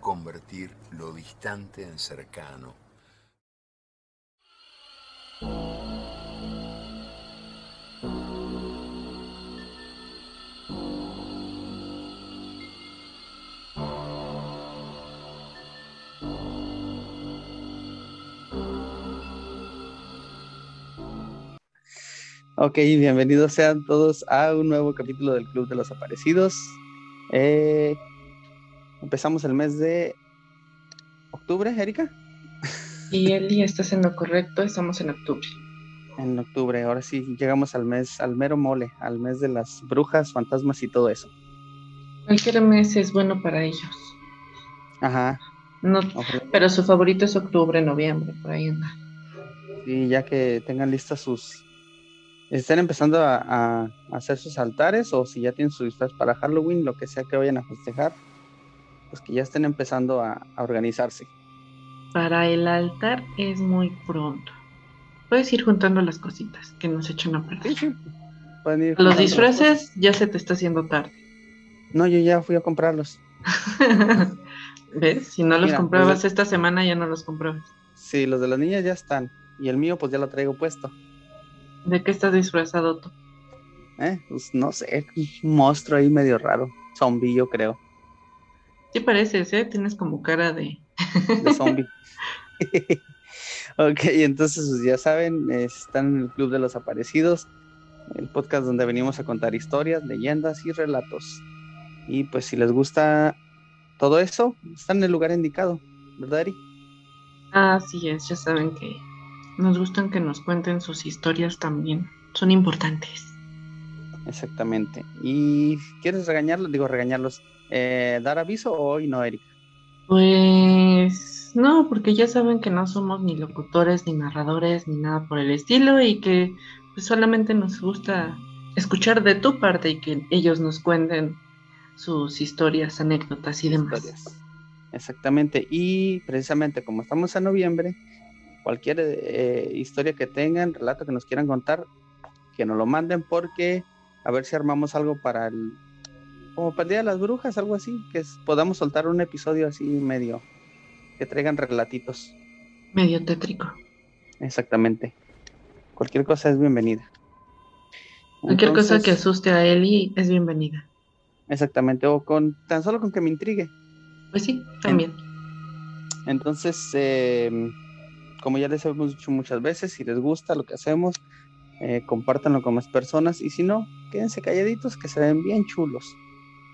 convertir lo distante en cercano. Ok, bienvenidos sean todos a un nuevo capítulo del Club de los Aparecidos. Eh, empezamos el mes de octubre, Erika. Y Eli, estás en lo correcto, estamos en octubre. En octubre, ahora sí llegamos al mes, al mero mole, al mes de las brujas, fantasmas y todo eso. Cualquier mes es bueno para ellos. Ajá. No, pero su favorito es octubre, noviembre, por ahí anda. Sí, ya que tengan listas sus estén empezando a, hacer sus altares o si ya tienen su disfraz para Halloween, lo que sea que vayan a festejar, pues que ya estén empezando a, organizarse. Para el altar es muy pronto. Puedes ir juntando las cositas que nos echan a perder. Los disfraces ya se te está haciendo tarde. No, yo ya fui a comprarlos. ¿Ves? Si no los comprabas esta semana, ya no los comprabas. Sí, los de las niñas ya están. Y el mío, pues ya lo traigo puesto. ¿De qué estás disfrazado tú? Eh, pues no sé, un monstruo ahí medio raro. Zombie, yo creo. Sí pareces, ¿eh? Tienes como cara de... de zombie. ok, entonces pues, ya saben, están en el Club de los Aparecidos, el podcast donde venimos a contar historias, leyendas y relatos. Y pues si les gusta todo eso, están en el lugar indicado, ¿verdad, Ari? Así es, ya saben que nos gustan que nos cuenten sus historias también. Son importantes. Exactamente. ¿Y quieres regañarlos? Digo, regañarlos. Eh, ¿Dar aviso o hoy no, Erika? Pues no, porque ya saben que no somos ni locutores, ni narradores, ni nada por el estilo y que pues, solamente nos gusta escuchar de tu parte y que ellos nos cuenten sus historias, anécdotas y demás. Exactamente. Y precisamente como estamos en noviembre, cualquier eh, historia que tengan, relato que nos quieran contar, que nos lo manden porque a ver si armamos algo para el como para el Día de las Brujas, algo así, que podamos soltar un episodio así medio que traigan relatitos. Medio tétrico. Exactamente. Cualquier cosa es bienvenida. Cualquier cosa que asuste a Eli es bienvenida. Exactamente, o con tan solo con que me intrigue. Pues sí, también. Entonces, eh, como ya les hemos dicho muchas veces, si les gusta lo que hacemos, eh, compártanlo con más personas y si no, quédense calladitos que se ven bien chulos.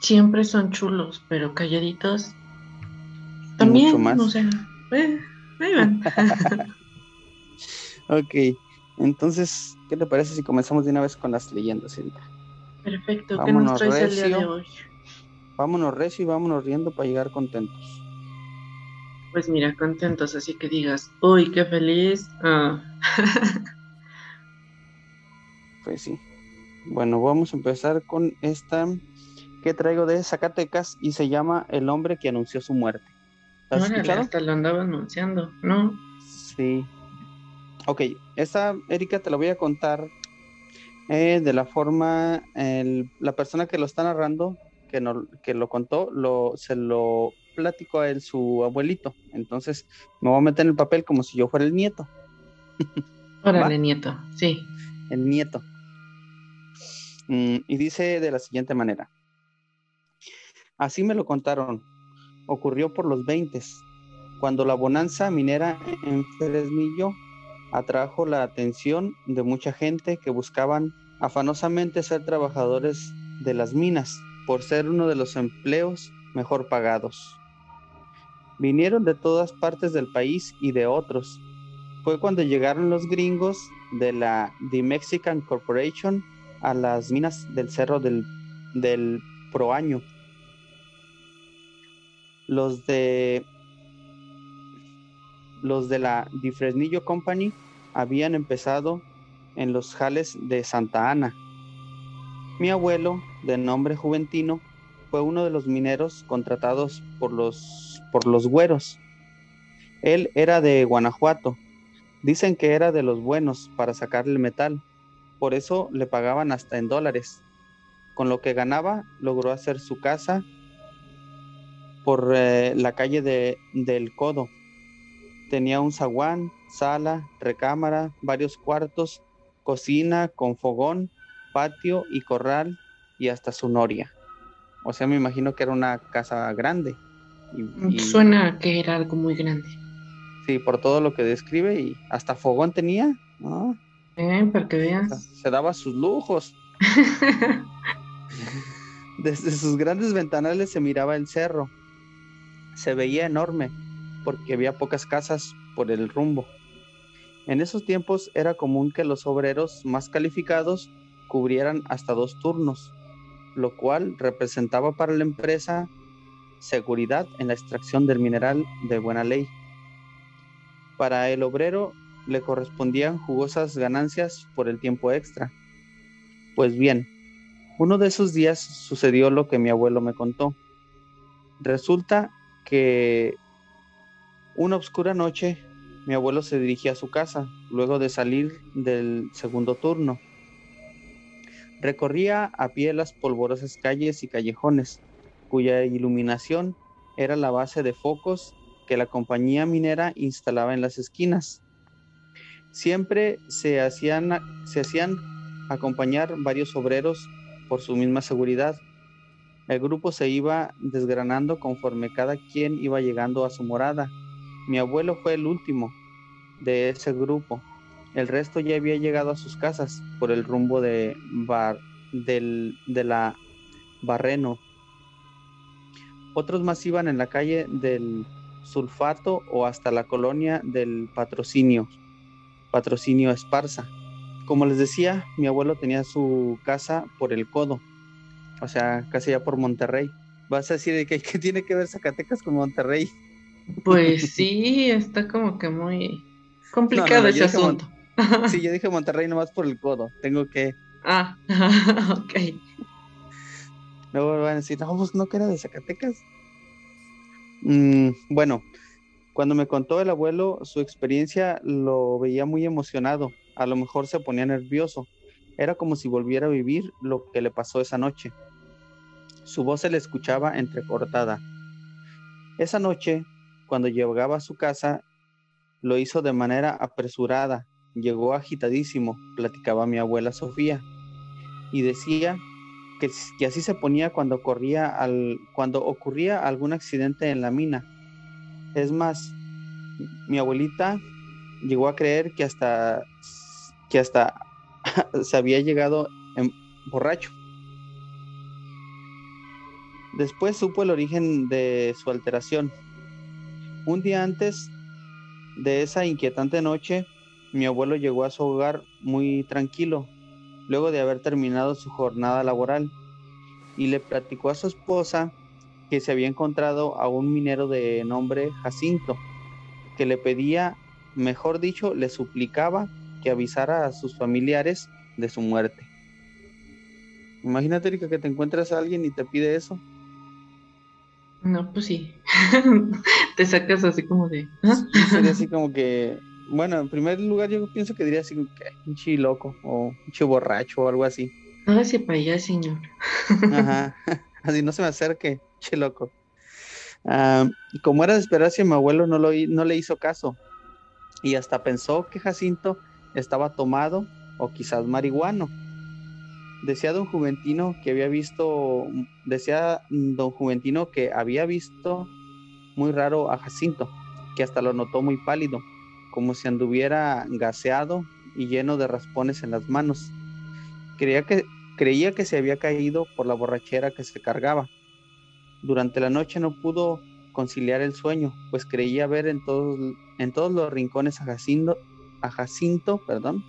Siempre son chulos, pero calladitos también, mucho más. o sea, eh, ahí van. ok, entonces, ¿qué te parece si comenzamos de una vez con las leyendas, Silvia? Perfecto, ¿qué nos traes el día de hoy? Vámonos recio y vámonos riendo para llegar contentos. Pues mira, contentos, así que digas, uy, qué feliz. Ah. pues sí. Bueno, vamos a empezar con esta que traigo de Zacatecas y se llama El hombre que anunció su muerte. ¿Has escuchado? Hasta lo andaba anunciando, ¿no? Sí. Ok, esta, Erika, te la voy a contar eh, de la forma, la persona que lo está narrando, que, no, que lo contó, lo, se lo plático a él su abuelito. Entonces me voy a meter en el papel como si yo fuera el nieto. Órale, nieto, sí. El nieto. Mm, y dice de la siguiente manera. Así me lo contaron. Ocurrió por los 20, cuando la bonanza minera en Fresnillo atrajo la atención de mucha gente que buscaban afanosamente ser trabajadores de las minas por ser uno de los empleos mejor pagados. Vinieron de todas partes del país y de otros. Fue cuando llegaron los gringos de la The Mexican Corporation a las minas del cerro del, del Proaño. los de los de la Di Fresnillo Company habían empezado en los jales de Santa Ana. Mi abuelo, de nombre Juventino, fue uno de los mineros contratados por los, por los güeros. Él era de Guanajuato. Dicen que era de los buenos para sacarle el metal. Por eso le pagaban hasta en dólares. Con lo que ganaba, logró hacer su casa por eh, la calle de, del Codo. Tenía un zaguán, sala, recámara, varios cuartos, cocina con fogón, patio y corral y hasta su noria. O sea, me imagino que era una casa grande. Y, Suena que era algo muy grande. Sí, por todo lo que describe y hasta fogón tenía. Eh, para que veas. Se daba sus lujos. Desde sus grandes ventanales se miraba el cerro. Se veía enorme porque había pocas casas por el rumbo. En esos tiempos era común que los obreros más calificados cubrieran hasta dos turnos, lo cual representaba para la empresa seguridad en la extracción del mineral de buena ley. Para el obrero le correspondían jugosas ganancias por el tiempo extra. Pues bien, uno de esos días sucedió lo que mi abuelo me contó. Resulta que una oscura noche mi abuelo se dirigía a su casa luego de salir del segundo turno. Recorría a pie las polvorosas calles y callejones, cuya iluminación era la base de focos que la compañía minera instalaba en las esquinas. Siempre se hacían, se hacían acompañar varios obreros por su misma seguridad. El grupo se iba desgranando conforme cada quien iba llegando a su morada. Mi abuelo fue el último de ese grupo. El resto ya había llegado a sus casas por el rumbo de, bar, del, de la Barreno. Otros más iban en la calle del Sulfato o hasta la colonia del Patrocinio, Patrocinio Esparza. Como les decía, mi abuelo tenía su casa por el codo, o sea, casi ya por Monterrey. Vas a decir que qué tiene que ver Zacatecas con Monterrey. Pues sí, está como que muy complicado ese asunto. sí, yo dije Monterrey nomás por el codo. Tengo que. Ah, ok. Luego van a decir, no, pues no que era de Zacatecas. Mm, bueno, cuando me contó el abuelo su experiencia, lo veía muy emocionado a lo mejor se ponía nervioso. Era como si volviera a vivir lo que le pasó esa noche. Su voz se le escuchaba entrecortada. Esa noche, cuando llegaba a su casa, lo hizo de manera apresurada. Llegó agitadísimo, platicaba mi abuela Sofía, y decía que, así se ponía cuando, corría al, cuando ocurría algún accidente en la mina. Es más, mi abuelita llegó a creer que hasta que hasta se había llegado en borracho. Después supo el origen de su alteración. Un día antes de esa inquietante noche, mi abuelo llegó a su hogar muy tranquilo, luego de haber terminado su jornada laboral, y le platicó a su esposa que se había encontrado a un minero de nombre Jacinto, que le pedía, mejor dicho, le suplicaba que avisara a sus familiares de su muerte. Imagínate, Erika, que te encuentras a alguien y te pide eso. No, pues sí. te sacas así como de. ¿ah? sería así como que. Bueno, en primer lugar, yo pienso que diría así como que un loco o un borracho o algo así. Hágase para allá, señor. Ajá. Así no se me acerque, che loco. Ah, como era de esperarse, mi abuelo no, lo, no le hizo caso y hasta pensó que Jacinto estaba tomado o quizás marihuano. Decía don Juventino que había visto, decía don Juventino que había visto muy raro a Jacinto, que hasta lo notó muy pálido, como si anduviera gaseado y lleno de raspones en las manos. Creía que, creía que se había caído por la borrachera que se cargaba. Durante la noche no pudo conciliar el sueño, pues creía ver en todos, los rincones a Jacinto, perdón,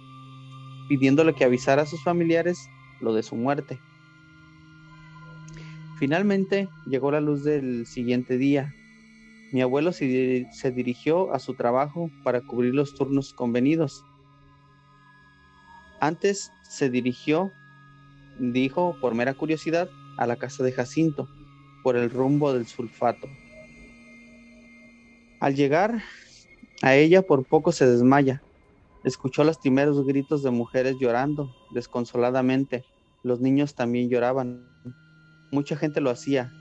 pidiéndole que avisara a sus familiares lo de su muerte. Finalmente llegó la luz del siguiente día Mi abuelo se dirigió a su trabajo para cubrir los turnos convenidos. Antes se dirigió, dijo por mera curiosidad, a la casa de Jacinto, por el rumbo del sulfato. Al llegar a ella por poco se desmaya. Escuchó lastimeros gritos de mujeres llorando desconsoladamente. Los niños también lloraban. Mucha gente lo hacía.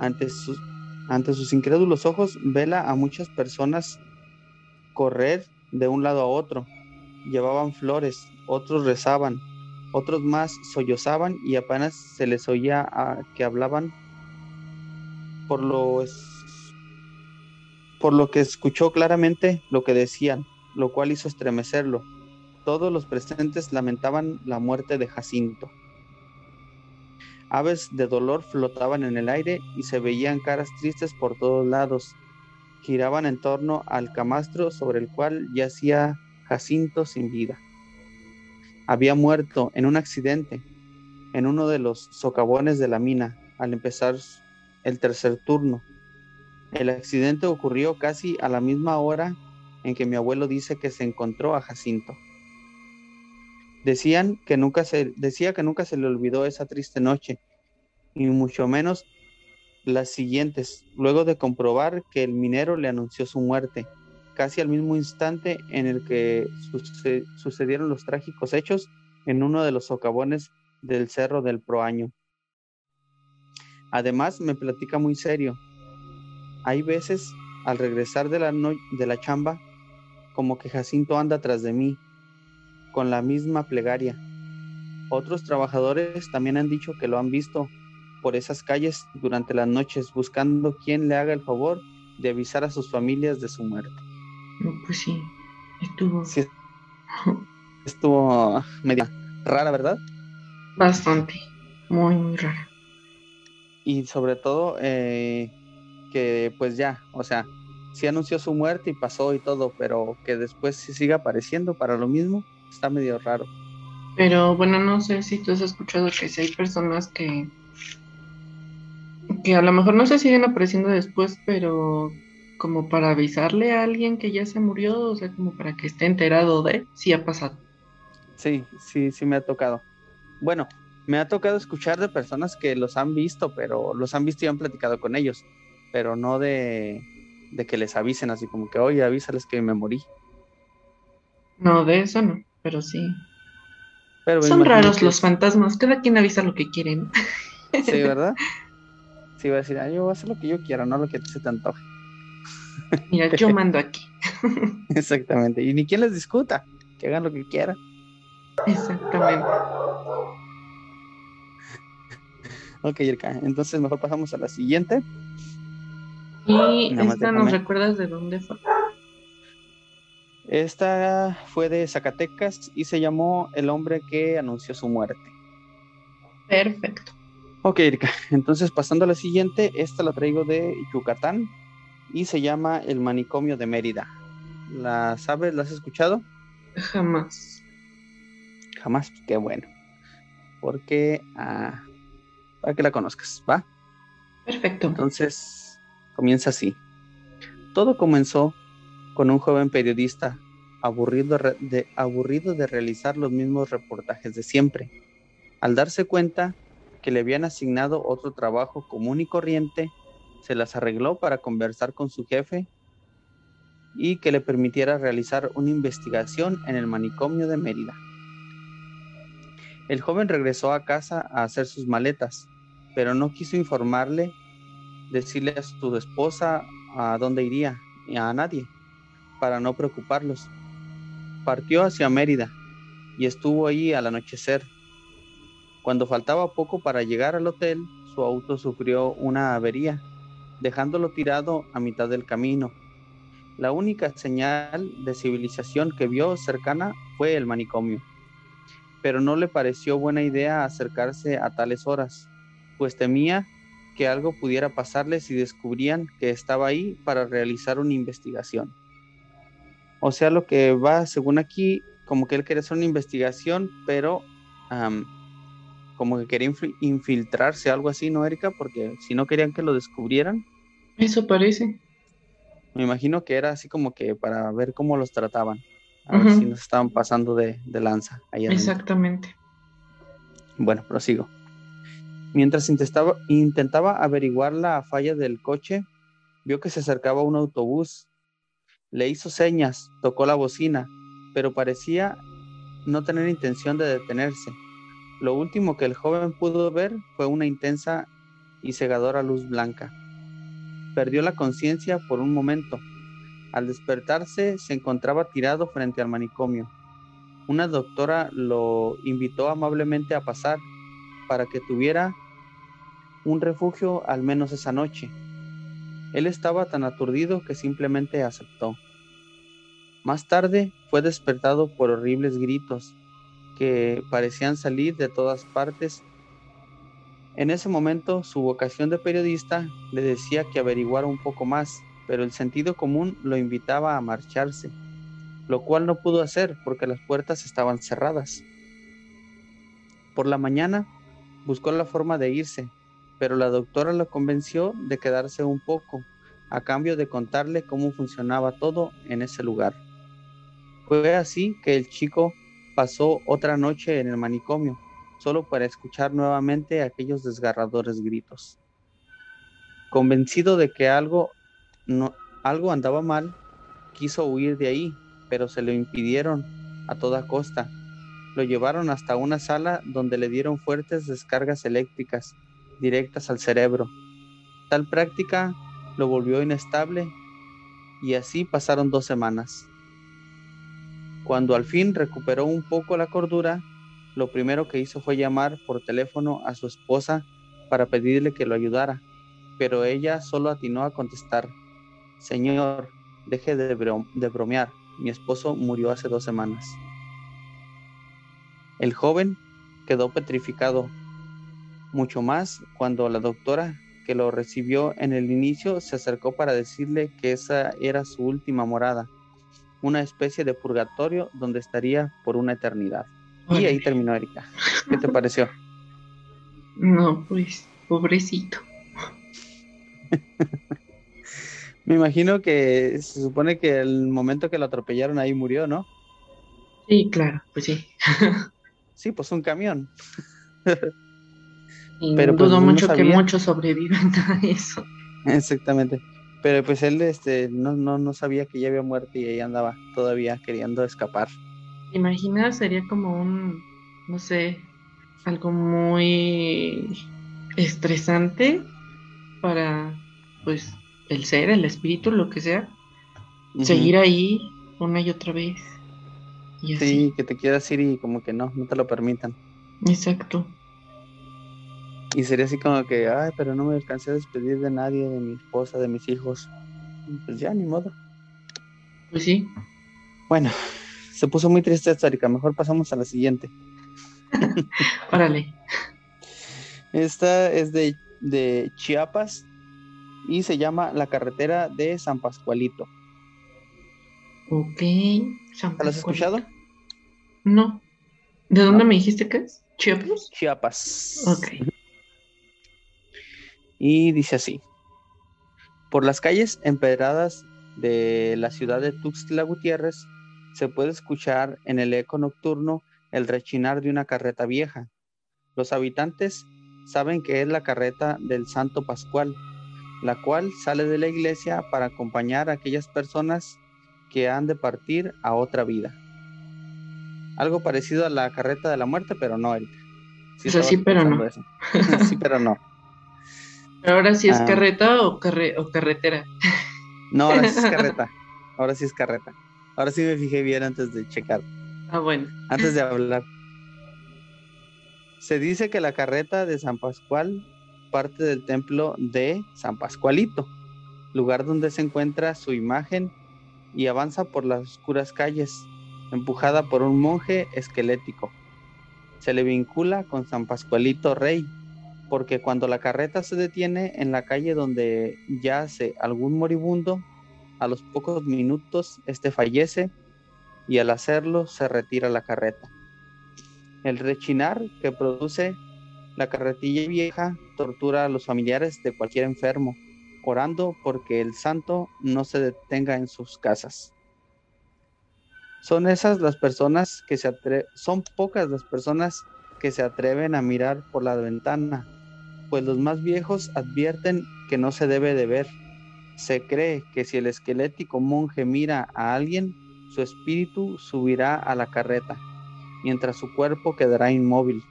Ante sus, ante sus incrédulos ojos, vela a muchas personas correr de un lado a otro. Llevaban flores, otros rezaban, otros más sollozaban y apenas se les oía que hablaban por lo, por lo que escuchó claramente lo que decían, lo cual hizo estremecerlo. Todos los presentes lamentaban la muerte de Jacinto. Aves de dolor flotaban en el aire y se veían caras tristes por todos lados. Giraban en torno al camastro sobre el cual yacía Jacinto sin vida. Había muerto en un accidente en uno de los socavones de la mina al empezar el tercer turno. El accidente ocurrió casi a la misma hora en que mi abuelo dice que se encontró a Jacinto. Decían que nunca se, decía que nunca se le olvidó esa triste noche, y mucho menos las siguientes, luego de comprobar que el minero le anunció su muerte, casi al mismo instante en el que sucedieron los trágicos hechos en uno de los socavones del Cerro del Proaño. Además, me platica muy serio. Hay veces, al regresar de la, de la chamba, como que Jacinto anda tras de mí, con la misma plegaria. Otros trabajadores también han dicho que lo han visto por esas calles durante las noches buscando quien le haga el favor de avisar a sus familias de su muerte. pues sí, estuvo. estuvo media rara, ¿verdad? Bastante, muy, muy rara. Y sobre todo eh, que pues ya, o sea, sí anunció su muerte y pasó y todo, pero que después sí siga apareciendo para lo mismo, está medio raro. Pero bueno, no sé si tú has escuchado que si hay personas que que a lo mejor no se siguen apareciendo después, pero como para avisarle a alguien que ya se murió, o sea, como para que esté enterado de si ha pasado. Sí, sí, sí me ha tocado. Bueno, me ha tocado escuchar de personas que los han visto, pero los han visto y han platicado con ellos, pero no de, de que les avisen así como que, oye, avísales que me morí. No, de eso no, pero sí. Son raros los fantasmas, cada quien avisa lo que quieren. Sí, ¿verdad? Sí, va a decir, ah, yo voy a hacer lo que yo quiero, no lo que se te antoje. Mira, yo mando aquí. Exactamente. Y ni quien les discuta, que hagan lo que quieran. Exactamente. Ok, Irka, entonces mejor pasamos a la siguiente. Y esta nos recuerdas de dónde fue. Esta fue de Zacatecas y se llamó El hombre que anunció su muerte. Perfecto. Ok, Erika. Entonces, pasando a la siguiente, esta la traigo de Yucatán y se llama El Manicomio de Mérida. ¿La sabes? ¿La has escuchado? Jamás. Jamás, qué bueno. Porque, ah, para que la conozcas, ¿va? Perfecto. Entonces, comienza así. Todo comenzó con un joven periodista aburrido de, aburrido de realizar los mismos reportajes de siempre. Al darse cuenta que le habían asignado otro trabajo común y corriente, se las arregló para conversar con su jefe y que le permitiera realizar una investigación en el manicomio de Mérida. El joven regresó a casa a hacer sus maletas, pero no quiso informarle, decirle a su esposa a dónde iría, y a nadie, para no preocuparlos. Partió hacia Mérida y estuvo allí al anochecer cuando faltaba poco para llegar al hotel, su auto sufrió una avería, dejándolo tirado a mitad del camino. La única señal de civilización que vio cercana fue el manicomio, pero no le pareció buena idea acercarse a tales horas, pues temía que algo pudiera pasarle si descubrían que estaba ahí para realizar una investigación. O sea, lo que va, según aquí, como que él quería hacer una investigación, pero como que quería infiltrarse, algo así, ¿no, Erika? Porque si no querían que lo descubrieran. Eso parece. Me imagino que era así como que para ver cómo los trataban. A ver si nos estaban pasando de, lanza. Exactamente. Bueno, prosigo. Mientras intentaba, intentaba averiguar la falla del coche, vio que se acercaba un autobús. Le hizo señas, tocó la bocina, pero parecía no tener intención de detenerse. Lo último que el joven pudo ver fue una intensa y cegadora luz blanca. Perdió la conciencia por un momento. Al despertarse se encontraba tirado frente al manicomio. Una doctora lo invitó amablemente a pasar para que tuviera un refugio al menos esa noche. Él estaba tan aturdido que simplemente aceptó. Más tarde fue despertado por horribles gritos que parecían salir de todas partes. En ese momento su vocación de periodista le decía que averiguara un poco más, pero el sentido común lo invitaba a marcharse, lo cual no pudo hacer porque las puertas estaban cerradas. Por la mañana buscó la forma de irse, pero la doctora lo convenció de quedarse un poco, a cambio de contarle cómo funcionaba todo en ese lugar. Fue así que el chico pasó otra noche en el manicomio, solo para escuchar nuevamente aquellos desgarradores gritos. Convencido de que algo, algo andaba mal, quiso huir de ahí, pero se lo impidieron a toda costa. Lo llevaron hasta una sala donde le dieron fuertes descargas eléctricas directas al cerebro. Tal práctica lo volvió inestable y así pasaron dos semanas. Cuando al fin recuperó un poco la cordura, lo primero que hizo fue llamar por teléfono a su esposa para pedirle que lo ayudara, pero ella solo atinó a contestar, Señor, deje de, bromear, mi esposo murió hace dos semanas. El joven quedó petrificado, mucho más cuando la doctora que lo recibió en el inicio se acercó para decirle que esa era su última morada una especie de purgatorio donde estaría por una eternidad. Y ahí terminó Erika. ¿Qué te pareció? No, pues, pobrecito. Me imagino que se supone que el momento que lo atropellaron ahí murió, ¿no? Sí, claro, pues sí. sí, pues un camión. Pero pues, dudo mucho que muchos sobrevivan a eso. Exactamente. Pero pues él este, no, no, no sabía que ya había muerto y ahí andaba todavía queriendo escapar. Imagina, sería como un, no sé, algo muy estresante para, pues, el ser, el espíritu, lo que sea. Seguir ahí una y otra vez. Y Sí, que te quieras ir y como que no, no te lo permitan. Exacto. Y sería así como que, ay, pero no me alcancé a despedir de nadie, de mi esposa, de mis hijos. Pues ya, ni modo. Pues sí. Bueno, se puso muy triste esta, Erika. Mejor pasamos a la siguiente. Órale. Esta es de, de Chiapas y se llama La carretera de San Pascualito. Ok. San ¿La has escuchado? No. ¿De dónde me dijiste que es? ¿Chiapas? Chiapas. Ok y dice así. Por las calles empedradas de la ciudad de Tuxtla Gutiérrez se puede escuchar en el eco nocturno el rechinar de una carreta vieja. Los habitantes saben que es la carreta del Santo Pascual, la cual sale de la iglesia para acompañar a aquellas personas que han de partir a otra vida. Algo parecido a la carreta de la muerte, pero no, Erika. Sí, sí pero no. sí, pero no. ahora sí es ah. carreta o, o carretera. No, ahora sí es carreta. Ahora sí es carreta. Ahora sí me fijé bien antes de checar. Ah, bueno. Antes de hablar. Se dice que la carreta de San Pascual parte del templo de San Pascualito, lugar donde se encuentra su imagen y avanza por las oscuras calles, empujada por un monje esquelético. Se le vincula con San Pascualito Rey, porque cuando la carreta se detiene en la calle donde yace algún moribundo, a los pocos minutos este fallece y al hacerlo se retira la carreta. El rechinar que produce la carretilla vieja tortura a los familiares de cualquier enfermo orando porque el santo no se detenga en sus casas. Son esas las personas que se atreven, son pocas las personas que se atreven a mirar por la ventana, pues los más viejos advierten que no se debe de ver. Se cree que si el esquelético monje mira a alguien, su espíritu subirá a la carreta, mientras su cuerpo quedará inmóvil.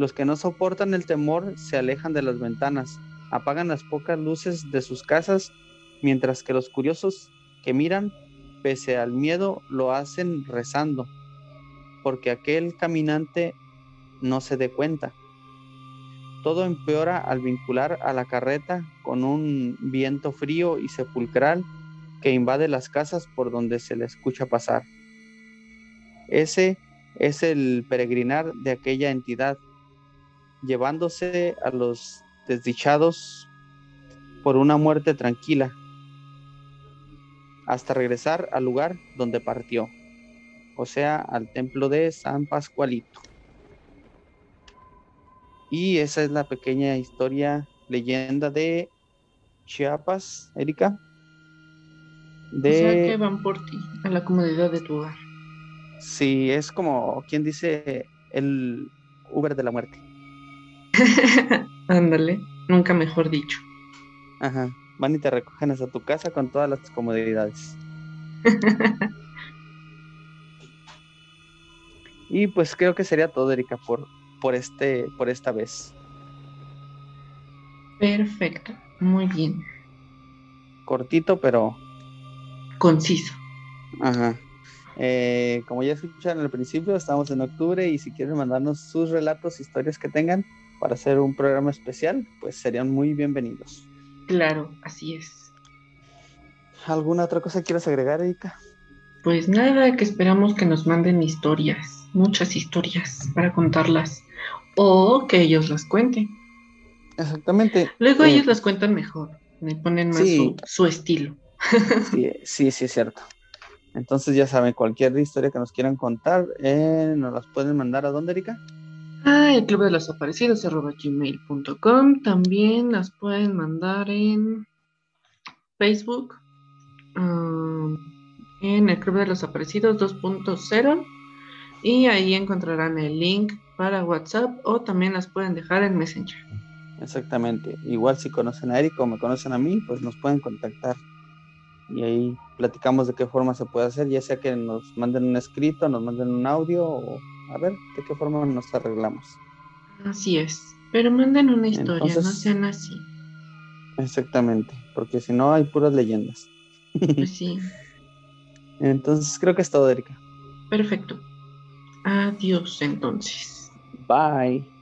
Los que no soportan el temor se alejan de las ventanas, apagan las pocas luces de sus casas, mientras que los curiosos que miran, pese al miedo, lo hacen rezando, porque aquel caminante no se dé cuenta. Todo empeora al vincular a la carreta con un viento frío y sepulcral que invade las casas por donde se le escucha pasar. Ese es el peregrinar de aquella entidad, llevándose a los desdichados por una muerte tranquila, hasta regresar al lugar donde partió, o sea, al templo de San Pascualito. Y esa es la pequeña historia, leyenda de Chiapas, Erika. De... O sea que van por ti, a la comodidad de tu hogar. Sí, es como quien dice el Uber de la muerte. Ándale, nunca mejor dicho. Ajá, van y te recogen hasta tu casa con todas las comodidades. y pues creo que sería todo, Erika, por, por, este, por esta vez. Perfecto, muy bien. Cortito, pero... Conciso. Ajá. Eh, como ya escucharon al principio, estamos en octubre y si quieren mandarnos sus relatos, historias que tengan para hacer un programa especial, pues serían muy bienvenidos. Claro, así es. ¿Alguna otra cosa quieras agregar, Erika? Pues nada, que esperamos que nos manden historias, muchas historias para contarlas o que ellos las cuenten. Exactamente. Luego ellos las cuentan mejor, le ponen más su, estilo. sí, sí, sí, es cierto. Entonces ya saben, cualquier historia que nos quieran contar, eh, nos las pueden mandar a dónde, Erika? Ah, el club de los aparecidos arroba gmail.com. También las pueden mandar en Facebook, um, en el club de los aparecidos 2.0 y ahí encontrarán el link para WhatsApp o también las pueden dejar en Messenger. Exactamente. Igual si conocen a Eric o me conocen a mí, pues nos pueden contactar y ahí platicamos de qué forma se puede hacer, ya sea que nos manden un escrito, nos manden un audio o a ver de qué forma nos arreglamos. Así es, pero manden una historia, no sean así. Exactamente, porque si no hay puras leyendas. Pues sí. entonces creo que es todo, Erika. Perfecto. Adiós entonces. Bye.